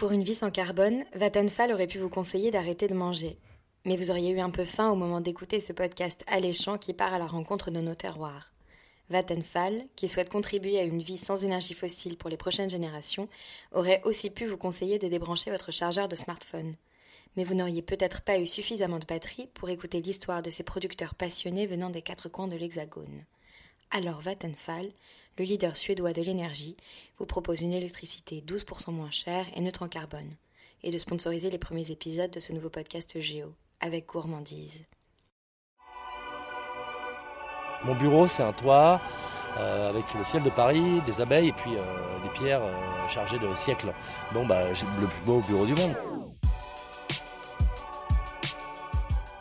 Pour une vie sans carbone, Vattenfall aurait pu vous conseiller d'arrêter de manger. Mais vous auriez eu un peu faim au moment d'écouter ce podcast alléchant qui part à la rencontre de nos terroirs. Vattenfall, qui souhaite contribuer à une vie sans énergie fossile pour les prochaines générations, aurait aussi pu vous conseiller de débrancher votre chargeur de smartphone. Mais vous n'auriez peut-être pas eu suffisamment de batterie pour écouter l'histoire de ces producteurs passionnés venant des quatre coins de l'Hexagone. Alors Vattenfall, le leader suédois de l'énergie, vous propose une électricité 12% moins chère et neutre en carbone, et de sponsoriser les premiers épisodes de ce nouveau podcast Géo, avec gourmandise. Mon bureau, c'est un toit euh, avec le ciel de Paris, des abeilles et puis euh, des pierres euh, chargées de siècles. Bon, bah, j'ai le plus beau bureau du monde.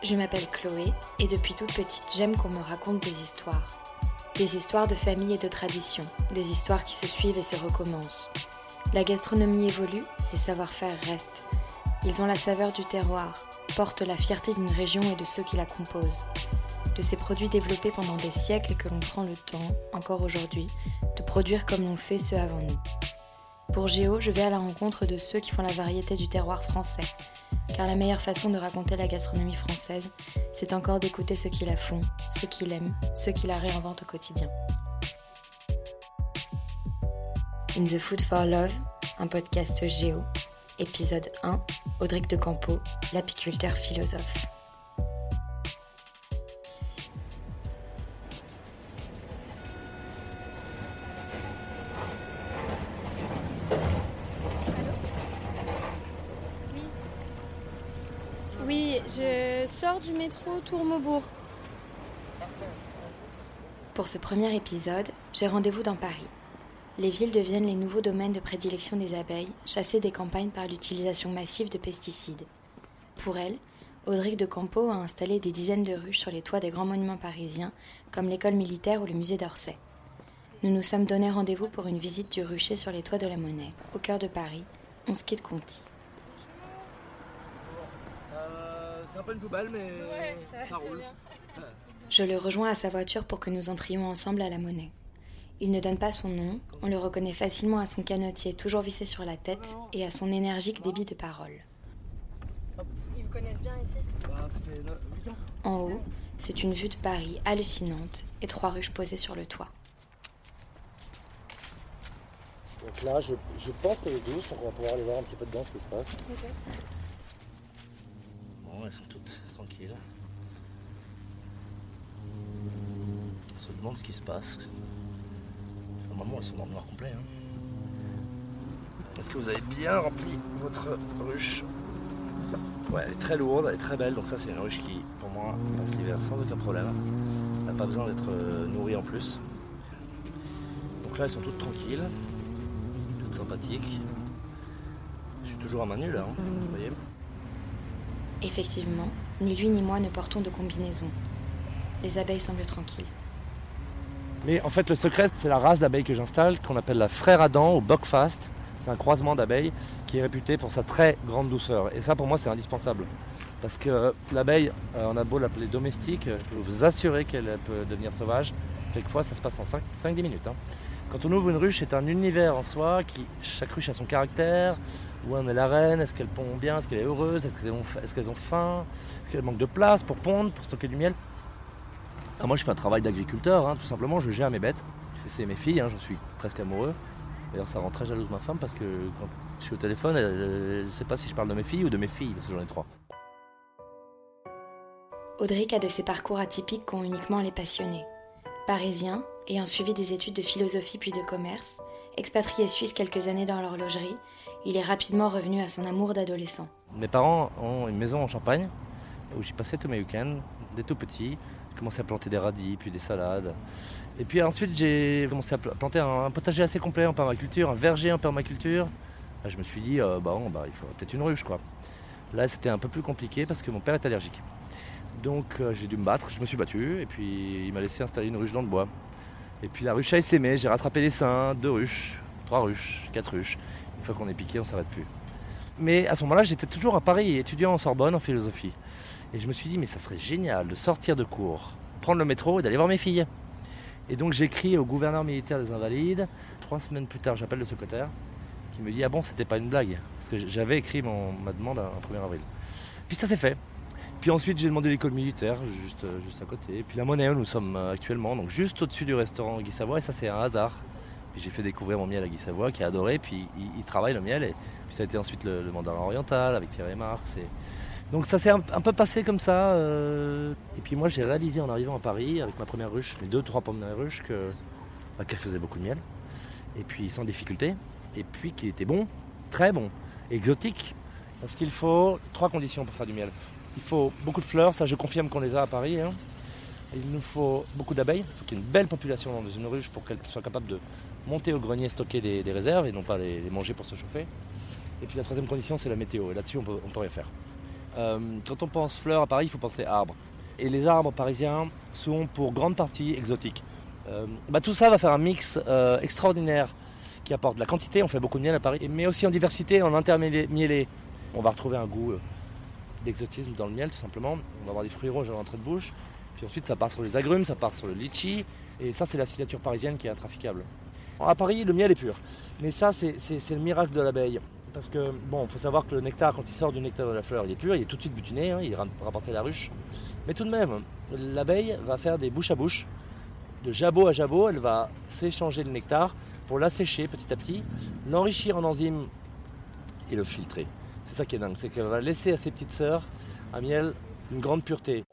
Je m'appelle Chloé et depuis toute petite, j'aime qu'on me raconte des histoires. Des histoires de famille et de tradition, des histoires qui se suivent et se recommencent. La gastronomie évolue, les savoir-faire restent. Ils ont la saveur du terroir, portent la fierté d'une région et de ceux qui la composent. De ces produits développés pendant des siècles que l'on prend le temps, encore aujourd'hui, de produire comme l'ont fait ceux avant nous. Pour Géo, je vais à la rencontre de ceux qui font la variété du terroir français, car la meilleure façon de raconter la gastronomie française, c'est encore d'écouter ceux qui la font, ceux qui l'aiment, ceux qui la réinventent au quotidien. In the Food for Love, un podcast Géo, épisode 1, Audric de Campo, l'apiculteur philosophe. Du métro Tour Maubourg. Pour ce premier épisode, j'ai rendez-vous dans Paris. Les villes deviennent les nouveaux domaines de prédilection des abeilles, chassées des campagnes par l'utilisation massive de pesticides. Pour elle, Audric de Campo a installé des dizaines de ruches sur les toits des grands monuments parisiens, comme l'école militaire ou le musée d'Orsay. Nous nous sommes donné rendez-vous pour une visite du rucher sur les toits de la Monnaie, au cœur de Paris, 11 quai de Conti. Euh, c'est un peu une poubelle, mais ça roule. Je le rejoins à sa voiture pour que nous entrions ensemble à la Monnaie. Il ne donne pas son nom, on le reconnaît facilement à son canotier toujours vissé sur la tête et à son énergique débit de parole. Ils vous connaissent bien ici Bah, ça fait 8 ans. En haut, c'est une vue de Paris hallucinante et trois ruches posées sur le toit. Donc là, je, je pense qu'elle est douce, donc on va pouvoir aller voir un petit peu dedans ce qui se passe. Elles sont toutes tranquilles. Se demandent ce qui se passe. Normalement, elles sont dans le noir complet. hein. Est-ce que vous avez bien rempli votre ruche? Ouais, elle est très lourde, elle est très belle. Donc ça, c'est une ruche qui, pour moi, passe l'hiver sans aucun problème. Elle n'a pas besoin d'être euh, nourrie en plus. Donc là, elles sont toutes tranquilles, toutes sympathiques. Je suis toujours à main nue là, hein, vous voyez. Effectivement, ni lui ni moi ne portons de combinaison. Les abeilles semblent tranquilles. Mais en fait, le secret, c'est la race d'abeilles que j'installe, qu'on appelle la frère Adam ou Buckfast. C'est un croisement d'abeilles qui est réputé pour sa très grande douceur. Et ça, pour moi, c'est indispensable. Parce que l'abeille, euh, on a beau l'appeler domestique, je peux vous assurer qu'elle peut devenir sauvage. Quelquefois, ça se passe en 5-10 minutes. hein. Quand on ouvre une ruche, c'est un univers en soi, chaque ruche a son caractère. Où en est la reine? Est-ce qu'elle pond bien? Est-ce qu'elle est heureuse? Est-ce qu'elles ont, faim? Est-ce qu'elles manquent de place pour pondre, pour stocker du miel? Ah, Moi, je fais un travail d'agriculteur, hein, tout simplement. Je gère mes bêtes. C'est mes filles, hein, j'en suis presque amoureux. D'ailleurs, ça rend très jalouse ma femme parce que quand je suis au téléphone, elle ne sait pas si je parle de mes filles ou de mes filles, parce que j'en ai trois. Audric a de ces parcours atypiques qu'ont uniquement les passionnés. Parisien, ayant suivi des études de philosophie puis de commerce, expatrié suisse quelques années dans l'horlogerie, il est rapidement revenu à son amour d'adolescent. Mes parents ont une maison en Champagne où j'y passais tous mes week-ends, dès tout petit. J'ai commencé à planter des radis, puis des salades. Et puis ensuite, j'ai commencé à pl- planter un, potager assez complet en permaculture, un verger en permaculture. Je me suis dit, euh, bah, bon, bah, il faut peut-être une ruche. quoi. Là, c'était un peu plus compliqué parce que mon père est allergique. Donc, euh, j'ai dû me battre, je me suis battu, et puis il m'a laissé installer une ruche dans le bois. Et puis la ruche a essaimé, j'ai rattrapé les seins, deux ruches, trois ruches, quatre ruches. Une fois qu'on est piqué, on s'arrête plus. Mais à ce moment-là, j'étais toujours à Paris, étudiant en Sorbonne en philosophie. Et je me suis dit, mais ça serait génial de sortir de cours, prendre le métro et d'aller voir mes filles. Et donc j'écris au gouverneur militaire des Invalides. Trois semaines plus tard, j'appelle le secrétaire, qui qui me dit Ah bon, c'était pas une blague Parce que j'avais écrit mon, ma demande un 1er avril. Puis ça s'est fait. Puis ensuite, j'ai demandé l'école militaire, juste, euh, juste à côté. Et puis la monnaie où nous sommes euh, actuellement, donc juste au-dessus du restaurant Guy Savoie, et ça, c'est un hasard. Puis j'ai fait découvrir mon miel à Guy Savoie, qui a adoré, puis il, travaille le miel. Et puis ça a été ensuite le, mandarin oriental avec Thierry Marx. Donc ça s'est un, peu passé comme ça. Euh, et puis moi, j'ai réalisé en arrivant à Paris, avec ma première ruche, mes deux, trois premières ruches, que, bah, qu'elle faisait beaucoup de miel. Et puis sans difficulté. Et puis qu'il était bon, très bon, exotique. Parce qu'il faut trois conditions pour faire du miel. Il faut beaucoup de fleurs, ça je confirme qu'on les a à Paris. Hein. Il nous faut beaucoup d'abeilles, il faut qu'il y ait une belle population dans une ruche pour qu'elle soit capable de monter au grenier, stocker des, réserves et non pas les, manger pour se chauffer. Et puis la troisième condition, c'est la météo. Et là-dessus, on peut, peut rien faire. Euh, quand on pense fleurs à Paris, il faut penser arbres. Et les arbres parisiens sont pour grande partie exotiques. Euh, bah, tout ça va faire un mix euh, extraordinaire qui apporte de la quantité. On fait beaucoup de miel à Paris, mais aussi en diversité, en intermiellé. On va retrouver un goût d'exotisme dans le miel, tout simplement. On va avoir des fruits rouges à l'entrée de bouche. Puis ensuite, ça part sur les agrumes, ça part sur le litchi. Et ça, c'est la signature parisienne qui est intraficable. À Paris, le miel est pur. Mais ça, c'est le miracle de l'abeille. Parce que, bon, il faut savoir que le nectar, quand il sort du nectar de la fleur, il est pur, il est tout de suite butiné, hein, il est rapporté à la ruche. Mais tout de même, l'abeille va faire des bouches à bouche, de jabot à jabot, elle va s'échanger le nectar pour l'assécher petit à petit, l'enrichir en enzymes et le filtrer. C'est ça qui est dingue, c'est qu'elle va laisser à ses petites sœurs un miel d'une grande pureté.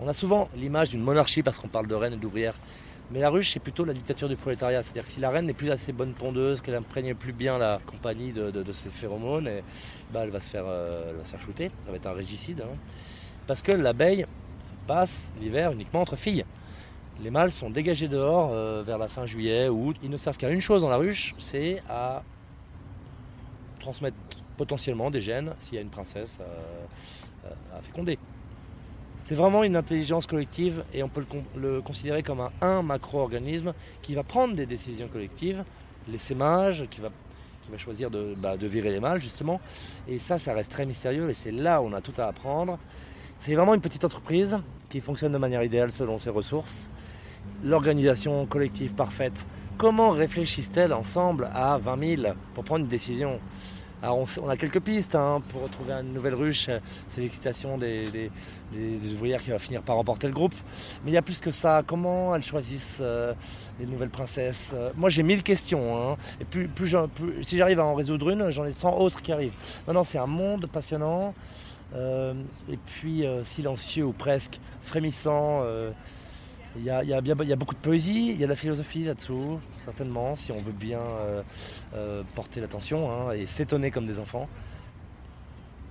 On a souvent l'image d'une monarchie parce qu'on parle de reine et d'ouvrière. Mais la ruche, c'est plutôt la dictature du prolétariat. C'est-à-dire que si la reine n'est plus assez bonne pondeuse, qu'elle imprègne plus bien la compagnie de, ses phéromones, bah, elle, va se faire, euh, faire shooter. Ça va être un régicide. Hein. Parce que l'abeille passe l'hiver uniquement entre filles. Les mâles sont dégagés dehors euh, vers la fin juillet, août. Ils ne savent qu'à une chose dans la ruche, c'est à transmettre potentiellement des gènes s'il y a une princesse à féconder. C'est vraiment une intelligence collective et on peut le, considérer comme un, macro-organisme qui va prendre des décisions collectives, l'essaimage, qui va, qui va choisir bah, de, virer les mâles justement. Et ça, ça reste très mystérieux et c'est là où on a tout à apprendre. C'est vraiment une petite entreprise qui fonctionne de manière idéale selon ses ressources. L'organisation collective parfaite. Comment réfléchissent-elles ensemble à 20 000 pour prendre une décision? Alors on, a quelques pistes hein, pour retrouver une nouvelle ruche. C'est l'excitation des, ouvrières qui va finir par remporter le groupe. Mais il y a plus que ça. Comment elles choisissent euh, les nouvelles princesses euh, Moi j'ai mille questions. Hein. Et plus, si j'arrive à en résoudre une, j'en ai 100 autres qui arrivent. Non, c'est un monde passionnant. Euh, et puis silencieux ou presque, frémissant. Il y, a, beaucoup de poésie, il y a de la philosophie là-dessous, certainement, si on veut bien euh, euh, porter l'attention hein, et s'étonner comme des enfants.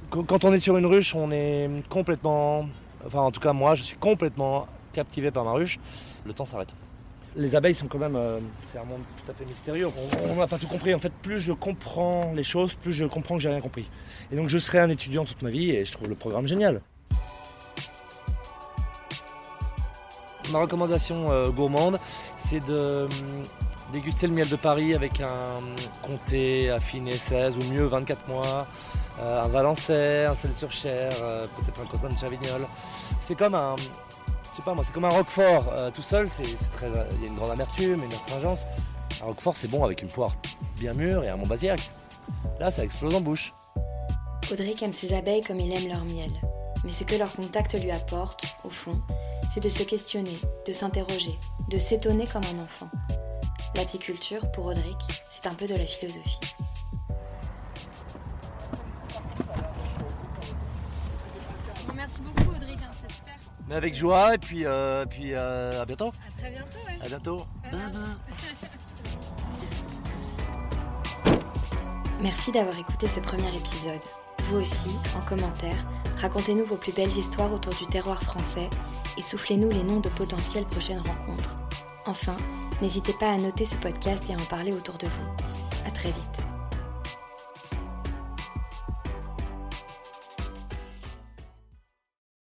Quand on est sur une ruche, on est complètement, enfin en tout cas moi, je suis complètement captivé par ma ruche. Le temps s'arrête. Les abeilles sont quand même, euh, c'est un monde tout à fait mystérieux. On n'a pas tout compris. En fait, plus je comprends les choses, plus je comprends que j'ai rien compris. Et donc je serai un étudiant toute ma vie et je trouve le programme génial. Ma recommandation euh, gourmande, c'est de hum, déguster le miel de Paris avec un comté affiné 16 ou mieux 24 mois, euh, un Valençay, un sel sur chair, euh, peut-être un coton de Chavignol. C'est comme un, je sais pas moi, c'est comme un Roquefort tout seul. C'est, très, il y a une grande amertume, une astringence. Un Roquefort, c'est bon avec une poire bien mûre et un Montbazillac. Là, ça explose en bouche. Audric aime ses abeilles comme il aime leur miel. Mais ce que leur contact lui apporte, au fond, c'est de se questionner, de s'interroger, de s'étonner comme un enfant. L'apiculture, pour Audric, c'est un peu de la philosophie. Merci beaucoup Audric, hein, c'était super. Mais avec joie et puis, euh, puis euh, à bientôt. À très bientôt. Ouais. À bientôt. Merci d'avoir écouté ce premier épisode. Vous aussi, en commentaire, racontez-nous vos plus belles histoires autour du terroir français et soufflez-nous les noms de potentielles prochaines rencontres. Enfin, n'hésitez pas à noter ce podcast et à en parler autour de vous. À très vite.